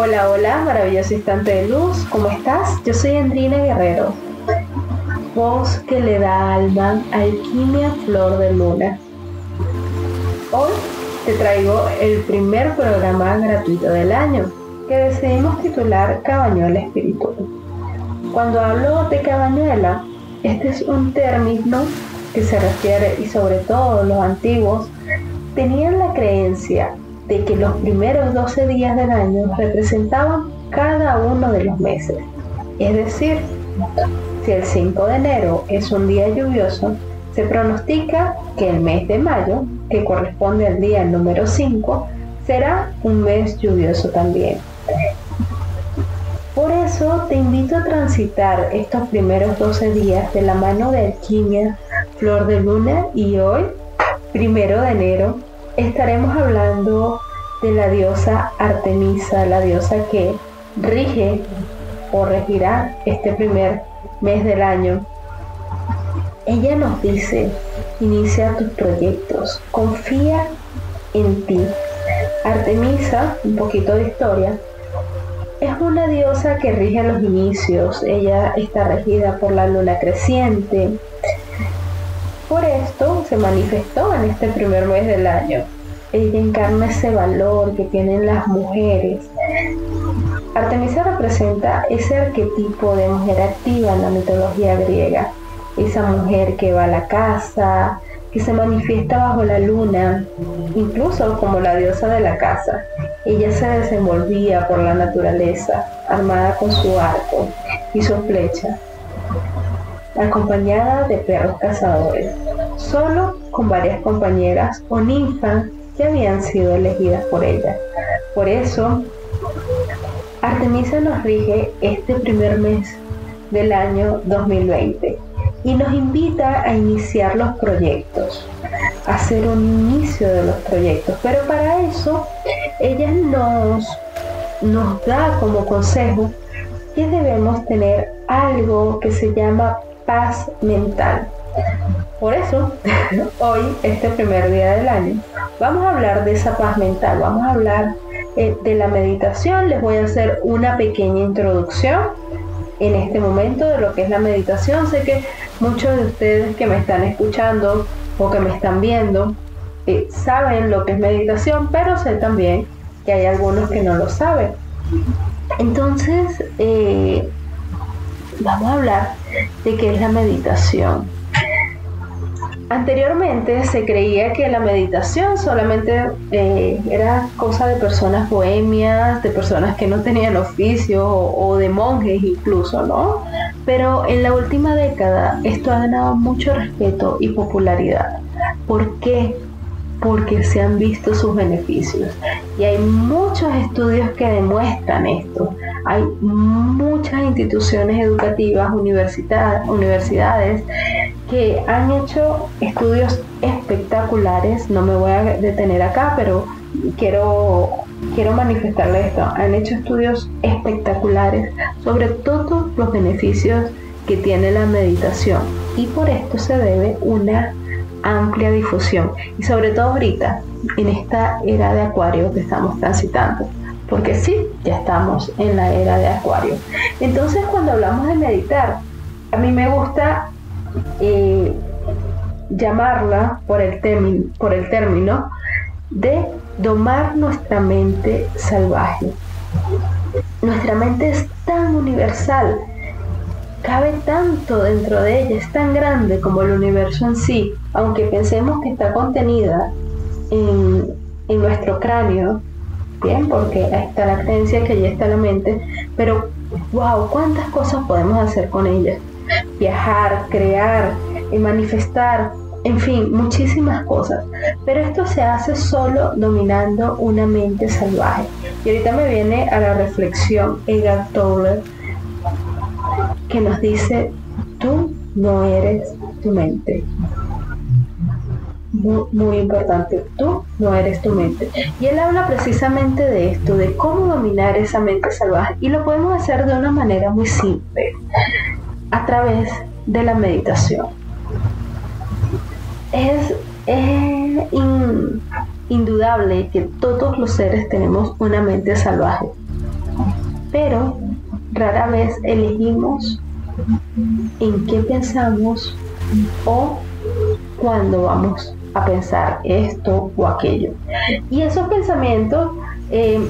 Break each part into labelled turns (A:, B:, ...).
A: Hola, hola, maravilloso instante de luz, ¿cómo estás? Yo soy Andrina Guerrero, voz que le da alma, alquimia flor de luna. Hoy te traigo el primer programa gratuito del año que decidimos titular Cabañuela Espiritual. Cuando hablo de cabañuela, este es un término que se refiere, y sobre todo los antiguos, tenían la creencia de que los primeros 12 días del año representaban cada uno de los meses. Es decir, si el 5 de enero es un día lluvioso, se pronostica que el mes de mayo, que corresponde al día número 5, será un mes lluvioso también. Por eso te invito a transitar estos primeros 12 días de la mano de Alquimia, Flor de Luna y hoy, primero de enero, estaremos hablando de la diosa Artemisa, la diosa que rige o regirá este primer mes del año. Ella nos dice, inicia tus proyectos, confía en ti. Artemisa, un poquito de historia, es una diosa que rige los inicios, ella está regida por la luna creciente. Por esto se manifestó en este primer mes del año. Ella encarna ese valor que tienen las mujeres. Artemisa representa ese arquetipo de mujer activa en la mitología griega, esa mujer que va a la casa, que se manifiesta bajo la luna, incluso como la diosa de la casa. Ella se desenvolvía por la naturaleza, armada con su arco y su flecha, acompañada de perros cazadores, solo con varias compañeras o ninfas que habían sido elegidas por ella. Por eso, Artemisa nos rige este primer mes del año 2020 y nos invita a iniciar los proyectos, a hacer un inicio de los proyectos. Pero para eso ella nos, nos da como consejo que debemos tener algo que se llama paz mental. Por eso, hoy, este primer día del año, vamos a hablar de esa paz mental, vamos a hablar eh, de la meditación, les voy a hacer una pequeña introducción en este momento de lo que es la meditación. Sé que muchos de ustedes que me están escuchando o que me están viendo eh, saben lo que es meditación, pero sé también que hay algunos que no lo saben. Entonces, eh, vamos a hablar de qué es la meditación. Anteriormente se creía que la meditación solamente eh, era cosa de personas bohemias, de personas que no tenían oficio o, de monjes incluso, ¿no? Pero en la última década esto ha ganado mucho respeto y popularidad. ¿Por qué? Porque se han visto sus beneficios. Y hay muchos estudios que demuestran esto. Hay muchas instituciones educativas, universidades que han hecho estudios espectaculares, no me voy a detener acá, pero quiero, quiero manifestarle esto, han hecho estudios espectaculares sobre todos los beneficios que tiene la meditación. Y por esto se debe una amplia difusión. Y sobre todo ahorita en esta era de acuario que estamos transitando. Porque sí, ya estamos en la era de acuario. Entonces cuando hablamos de meditar a mí me gusta eh, llamarla por el, término de domar nuestra mente salvaje. Nuestra mente es tan universal, cabe tanto dentro de ella, es tan grande como el universo en sí, aunque pensemos que está contenida en, nuestro cráneo, bien, porque ahí está la creencia que ya está la mente, pero wow, cuántas cosas podemos hacer con ella viajar, crear, manifestar, en fin, muchísimas cosas. Pero esto se hace solo dominando una mente salvaje. Y ahorita me viene a la reflexión Edgar Toller, que nos dice, tú no eres tu mente. Muy, muy, importante, tú no eres tu mente. Y él habla precisamente de esto, de cómo dominar esa mente salvaje. Y lo podemos hacer de una manera muy simple a través de la meditación. Es, indudable que todos los seres tenemos una mente salvaje. pero rara vez elegimos en qué pensamos o cuándo vamos a pensar esto o aquello. Y esos pensamientos eh,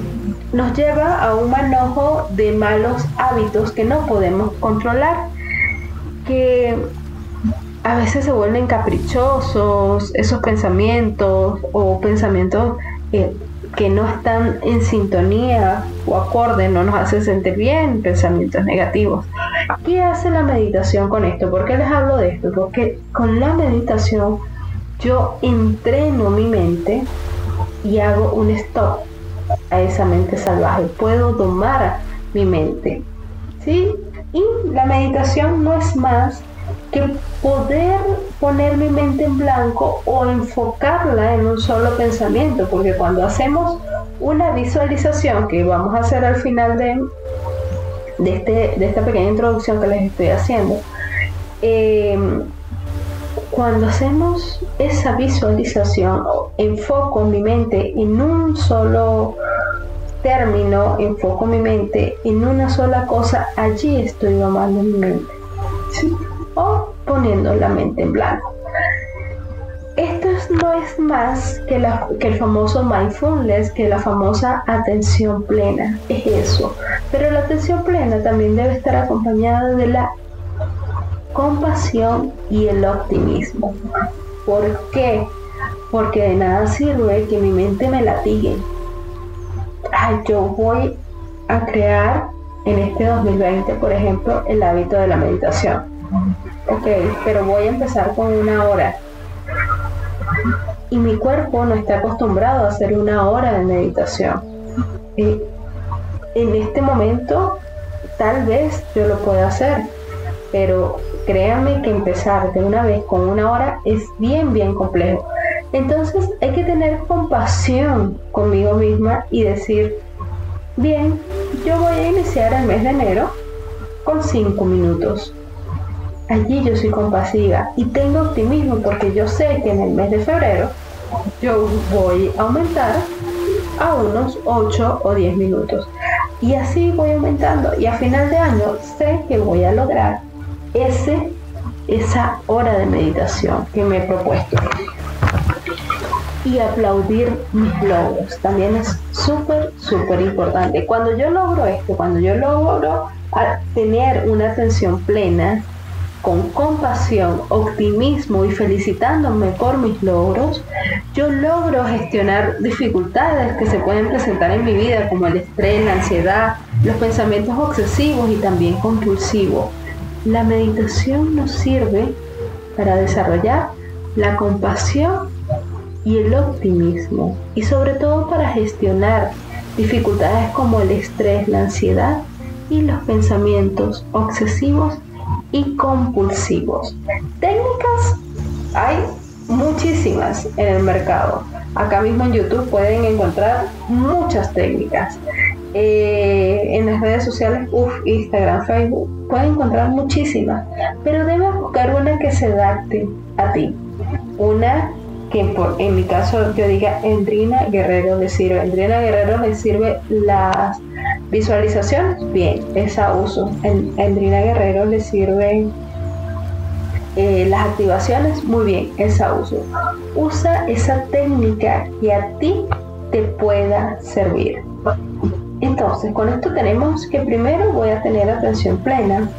A: nos lleva a un manojo de malos hábitos que no podemos controlar, que a veces se vuelven caprichosos, esos pensamientos o pensamientos eh, que no están en sintonía o acorde, no nos hace sentir bien, pensamientos negativos. ¿Qué hace la meditación con esto? ¿Por qué les hablo de esto? Porque con la meditación yo entreno mi mente y hago un stop a esa mente salvaje. Puedo domar mi mente. ¿Sí? Y la meditación no es más que poder poner mi mente en blanco o enfocarla en un solo pensamiento, porque cuando hacemos una visualización que vamos a hacer al final de, de, este, de esta pequeña introducción que les estoy haciendo, em, cuando hacemos esa visualización, enfoco mi mente en un solo término, enfoco mi mente en una sola cosa, allí estoy domando mi mente. O poniendo la mente en blanco. Esto no es más que, que el famoso mindfulness, que la famosa atención plena. Es eso. Pero la atención plena también debe estar acompañada de la compasión y el optimismo. ¿Por qué? Porque de nada sirve que mi mente me latigue. Ay, yo voy a crear en este 2020, por ejemplo, el hábito de la meditación. Ok, pero voy a empezar con una hora. Y mi cuerpo no está acostumbrado a hacer una hora de meditación. en este momento, tal vez yo lo pueda hacer, pero créanme que empezar de una vez con una hora es bien, bien complejo. Entonces hay que tener compasión conmigo misma y decir, bien, yo voy a iniciar el mes de enero con cinco minutos. Allí yo soy compasiva y tengo optimismo porque yo sé que en el mes de febrero yo voy a aumentar a unos 8 o 10 minutos. Y así voy aumentando y a final de año sé que voy a lograr ese, esa hora de meditación que me he propuesto. Y aplaudir mis logros también es súper, súper importante. Cuando yo logro esto, cuando yo logro tener una atención plena, con compasión, optimismo y felicitándome por mis logros, yo logro gestionar dificultades que se pueden presentar en mi vida, como el estrés, la ansiedad, los pensamientos obsesivos y también compulsivos. La meditación nos sirve para desarrollar la compasión y el optimismo y sobre todo para gestionar dificultades como el estrés, la ansiedad y los pensamientos obsesivos y compulsivos. Técnicas hay muchísimas en el mercado. Acá mismo en YouTube pueden encontrar muchas técnicas. Eh, en las redes sociales, uf, Instagram, Facebook, pueden encontrar muchísimas, pero debes buscar una que se adapte a ti. Una que por, en mi caso yo diga Endrina Guerrero le sirve. Endrina Guerrero le sirve las visualizaciones, bien, esa uso. En Endrina Guerrero le sirve eh, las activaciones, muy bien, esa uso. Usa esa técnica que a ti te pueda servir. Entonces, con esto tenemos que primero voy a tener atención plena,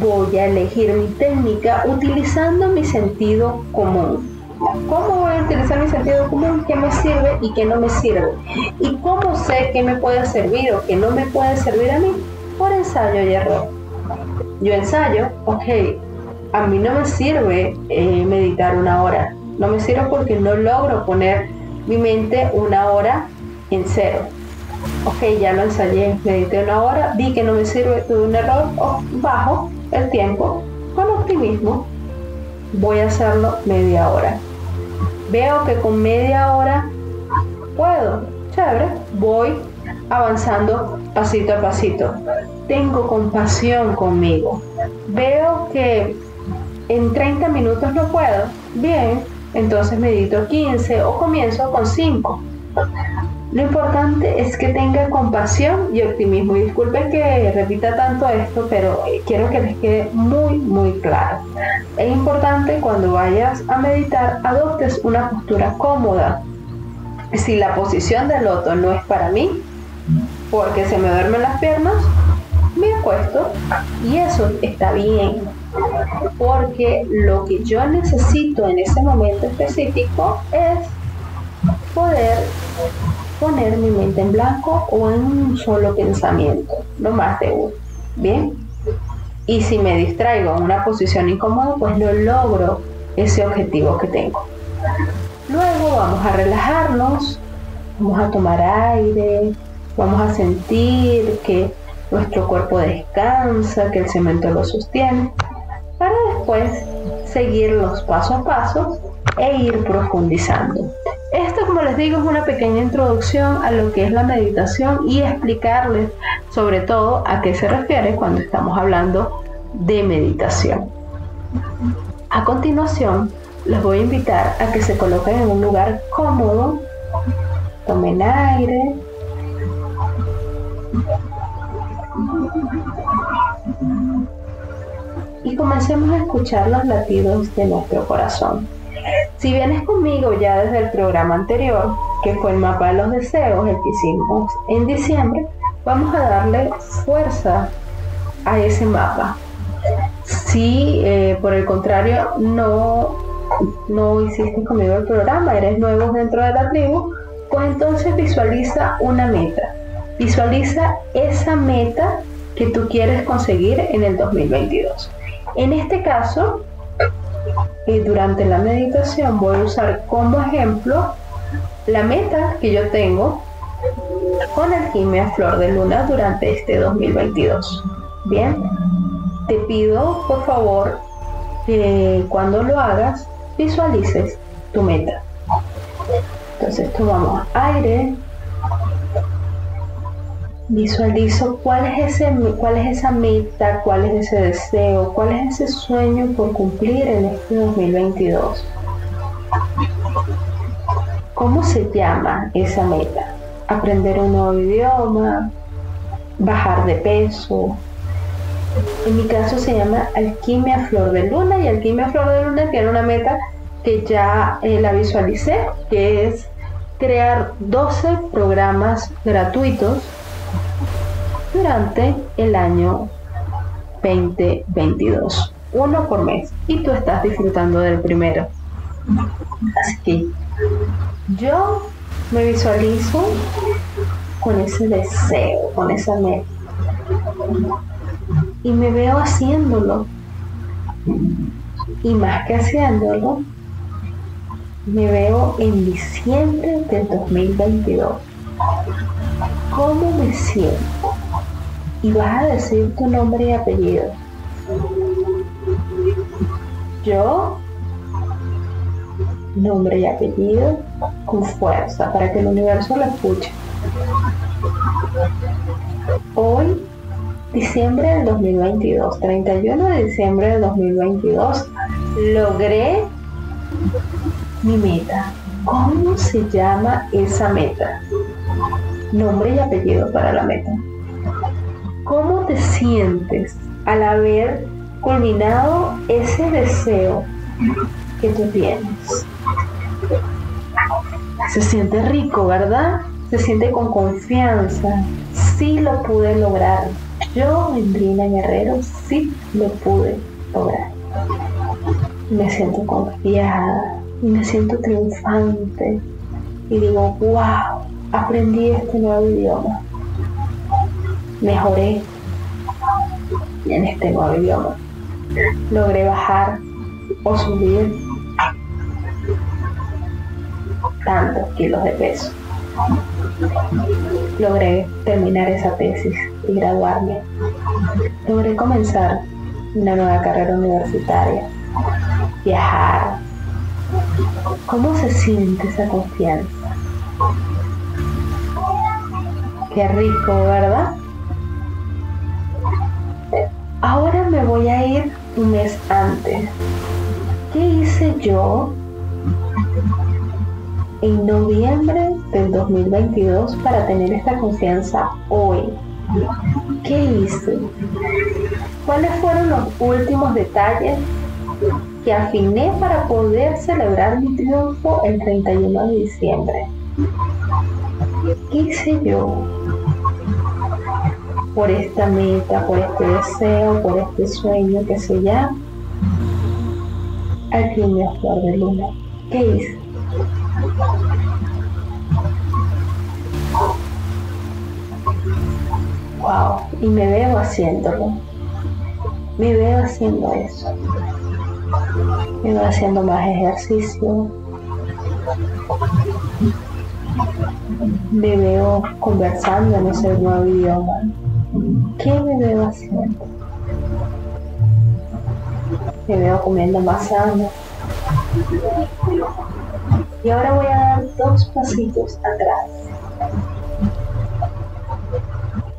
A: voy a elegir mi técnica utilizando mi sentido común. ¿Cómo voy a utilizar mi sentido común? ¿Qué me sirve y qué no me sirve? ¿Y cómo sé qué me puede servir o qué no me puede servir a mí? Por ensayo y error. Yo ensayo, ok, a mí no me sirve eh, meditar una hora. No me sirve porque no logro poner mi mente una hora en cero ok, ya lo ensayé, medité una hora, vi que no me sirve, tuve un error, oh, bajo el tiempo con optimismo, voy a hacerlo media hora. Veo que con media hora puedo, chévere, voy avanzando pasito a pasito. Tengo compasión conmigo. Veo que en 30 minutos no puedo, bien, entonces medito 15 o comienzo con 5 Lo importante es que tenga compasión y optimismo. Disculpen que repita tanto esto, pero eh, quiero que les quede muy, muy claro. Es importante cuando vayas a meditar, adoptes una postura cómoda. Si la posición del loto no es para mí, porque se me duermen las piernas, me acuesto y eso está bien. Porque lo que yo necesito en ese momento específico es poder poner mi mente en blanco o en un solo pensamiento, no más de uno. Bien. Y si me distraigo en una posición incómoda, pues no logro ese objetivo que tengo. Luego vamos a relajarnos, vamos a tomar aire, vamos a sentir que nuestro cuerpo descansa, que el cemento lo sostiene, para después seguir los pasos a paso e ir profundizando. Esto, como les digo, es una pequeña introducción a lo que es la meditación y explicarles sobre todo a qué se refiere cuando estamos hablando de meditación. A continuación, les voy a invitar a que se coloquen en un lugar cómodo, tomen aire, y comencemos a escuchar los latidos de nuestro corazón. Si vienes conmigo ya desde el programa anterior, que fue el mapa de los deseos, el que hicimos en diciembre, vamos a darle fuerza a ese mapa. Si eh, por el contrario no, no hiciste conmigo el programa, eres nuevo dentro de la tribu, pues entonces visualiza una meta. Visualiza esa meta que tú quieres conseguir en el 2022. En este caso, y durante la meditación voy a usar como ejemplo la meta que yo tengo con alquimia flor de luna durante este 2022. Bien, te pido por favor que cuando lo hagas visualices tu meta. Entonces tomamos aire, Visualizo cuál es, ese, cuál es esa meta, cuál es ese deseo, cuál es ese sueño por cumplir en este 2022. ¿Cómo se llama esa meta? Aprender un nuevo idioma, bajar de peso. En mi caso se llama Alquimia Flor de Luna y Alquimia Flor de Luna tiene una meta que ya eh, la visualicé, que es crear 12 programas gratuitos durante el año 2022. Uno por mes. Y tú estás disfrutando del primero. Así que yo me visualizo con ese deseo, con esa meta. Y me veo haciéndolo. Y más que haciéndolo, me veo en diciembre del 2022. ¿Cómo me siento? Y vas a decir tu nombre y apellido. Yo, nombre y apellido con fuerza para que el universo lo escuche. Hoy, diciembre del 2022, 31 de diciembre del 2022, logré mi meta. ¿Cómo se llama esa meta? Nombre y apellido para la meta. ¿Cómo te sientes al haber culminado ese deseo que tú tienes? Se siente rico, ¿verdad? Se siente con confianza. Sí lo pude lograr. Yo, Endrina Guerrero, sí lo pude lograr. Me siento confiada y me siento triunfante. Y digo, wow, aprendí este nuevo idioma mejoré en este nuevo idioma. Logré bajar o subir tantos kilos de peso. Logré terminar esa tesis y graduarme. Logré comenzar una nueva carrera universitaria, viajar. ¿Cómo se siente esa confianza? Qué rico, ¿verdad? Ahora me voy a ir un mes antes. ¿Qué hice yo en noviembre del 2022 para tener esta confianza hoy? ¿Qué hice? ¿Cuáles fueron los últimos detalles que afiné para poder celebrar mi triunfo el 31 de diciembre? ¿Qué hice yo por esta meta, por este deseo, por este sueño que se llama Alquimia Flor de Luna? ¿Qué hice? Wow, y me veo haciéndolo. Me veo haciendo eso. Me veo haciendo más ejercicio. Me veo conversando en ese nuevo idioma. ¿Qué me veo haciendo? Me veo comiendo más sano. Y ahora voy a dar dos pasitos atrás.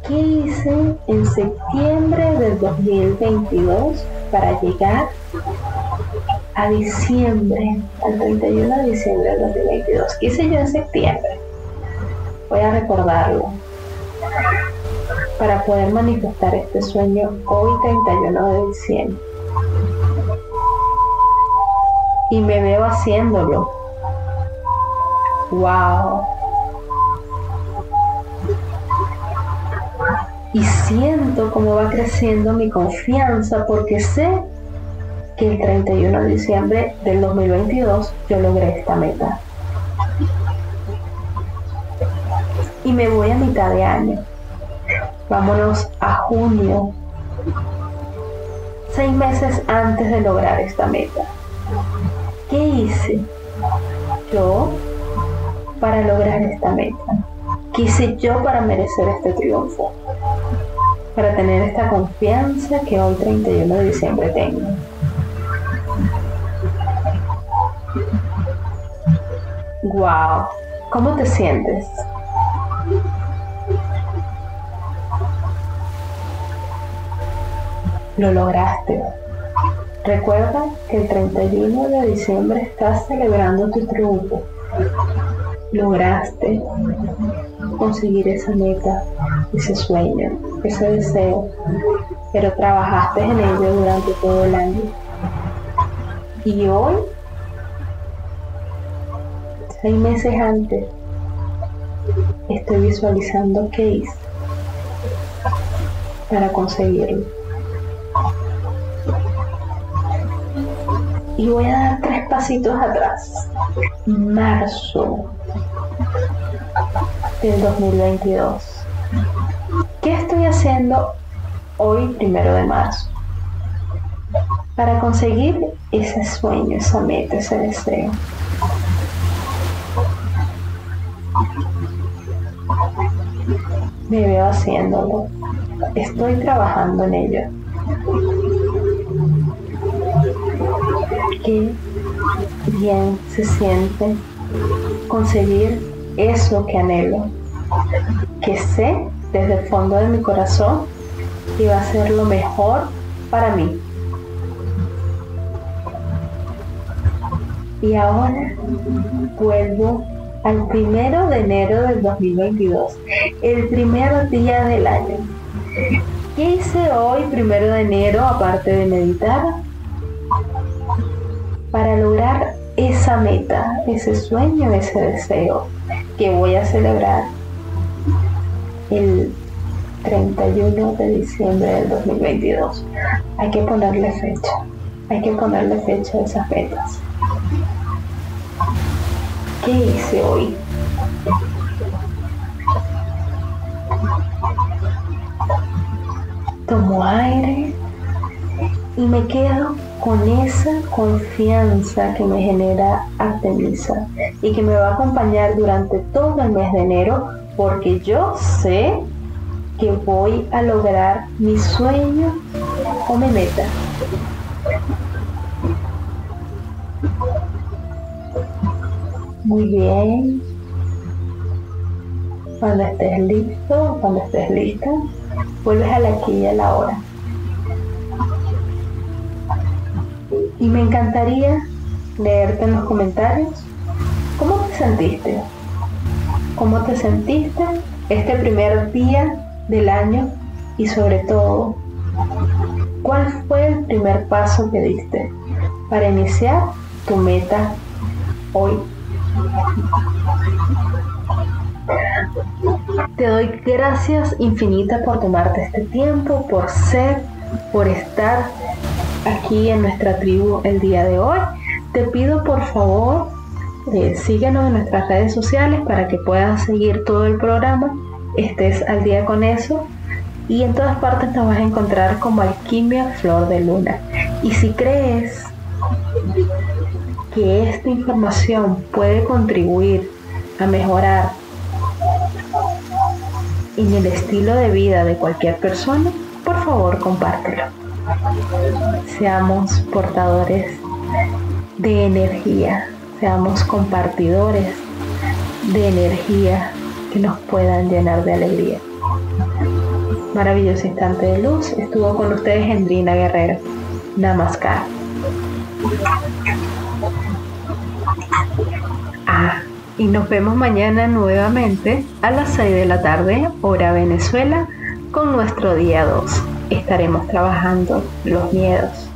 A: ¿Qué hice en septiembre del 2022 para llegar a diciembre, al 31 de diciembre del 2022? ¿Qué hice yo en septiembre? Voy a recordarlo para poder manifestar este sueño hoy 31 de diciembre. Y me veo haciéndolo Wow. Y siento cómo va creciendo mi confianza porque sé que el 31 de diciembre del 2022 yo logré esta meta. Y me voy a mitad de año. Vámonos a junio. Seis meses antes de lograr esta meta. ¿Qué hice? Yo para lograr esta meta? ¿Qué hice yo para merecer este triunfo? Para tener esta confianza que hoy 31 de diciembre tengo. Wow, ¿cómo te sientes? Lo lograste. Recuerda que el 31 de diciembre estás celebrando tu triunfo lograste conseguir esa meta, ese sueño, ese deseo, pero trabajaste en ello durante todo el año. Y hoy, seis meses antes, estoy visualizando qué hice para conseguirlo. Y voy a dar tres pasitos atrás. Marzo del 2022. ¿Qué estoy haciendo hoy, primero de marzo? Para conseguir ese sueño, esa meta, ese deseo. Me veo haciéndolo. Estoy trabajando en ello. Qué bien se siente conseguir eso que anhelo, que sé desde el fondo de mi corazón que va a ser lo mejor para mí. Y ahora vuelvo al primero de enero del 2022, el primer día del año. ¿Qué hice hoy, primero de enero, aparte de meditar? Para lograr esa meta, ese sueño, ese deseo que voy a celebrar el 31 de diciembre del 2022. Hay que ponerle fecha, hay que ponerle fecha a esas metas. ¿Qué hice hoy? Tomo aire y me quedo con esa confianza que me genera Artemisa y que me va a acompañar durante todo el mes de enero porque yo sé que voy a lograr mi sueño o mi meta. Muy bien. Cuando estés listo, cuando estés lista, vuelves a la aquí y a la hora. Y me encantaría leerte en los comentarios ¿Cómo te sentiste? ¿Cómo te sentiste este primer día del año y sobre todo, cuál fue el primer paso que diste para iniciar tu meta hoy? Te doy gracias infinitas por tomarte este tiempo, por ser, por estar aquí en nuestra tribu el día de hoy. Te pido por favor, eh, síguenos en nuestras redes sociales para que puedas seguir todo el programa, estés al día con eso y en todas partes nos vas a encontrar como Alquimia Flor de Luna. Y si crees que esta información puede contribuir a mejorar en el estilo de vida de cualquier persona, por favor compártelo. Seamos portadores de energía, seamos compartidores de energía que nos puedan llenar de alegría. Maravilloso instante de luz. Estuvo con ustedes Hendrina Guerrero. Namaskar. Ah, y nos vemos mañana nuevamente a las 6 de la tarde, hora Venezuela, con nuestro día 2. Estaremos trabajando los miedos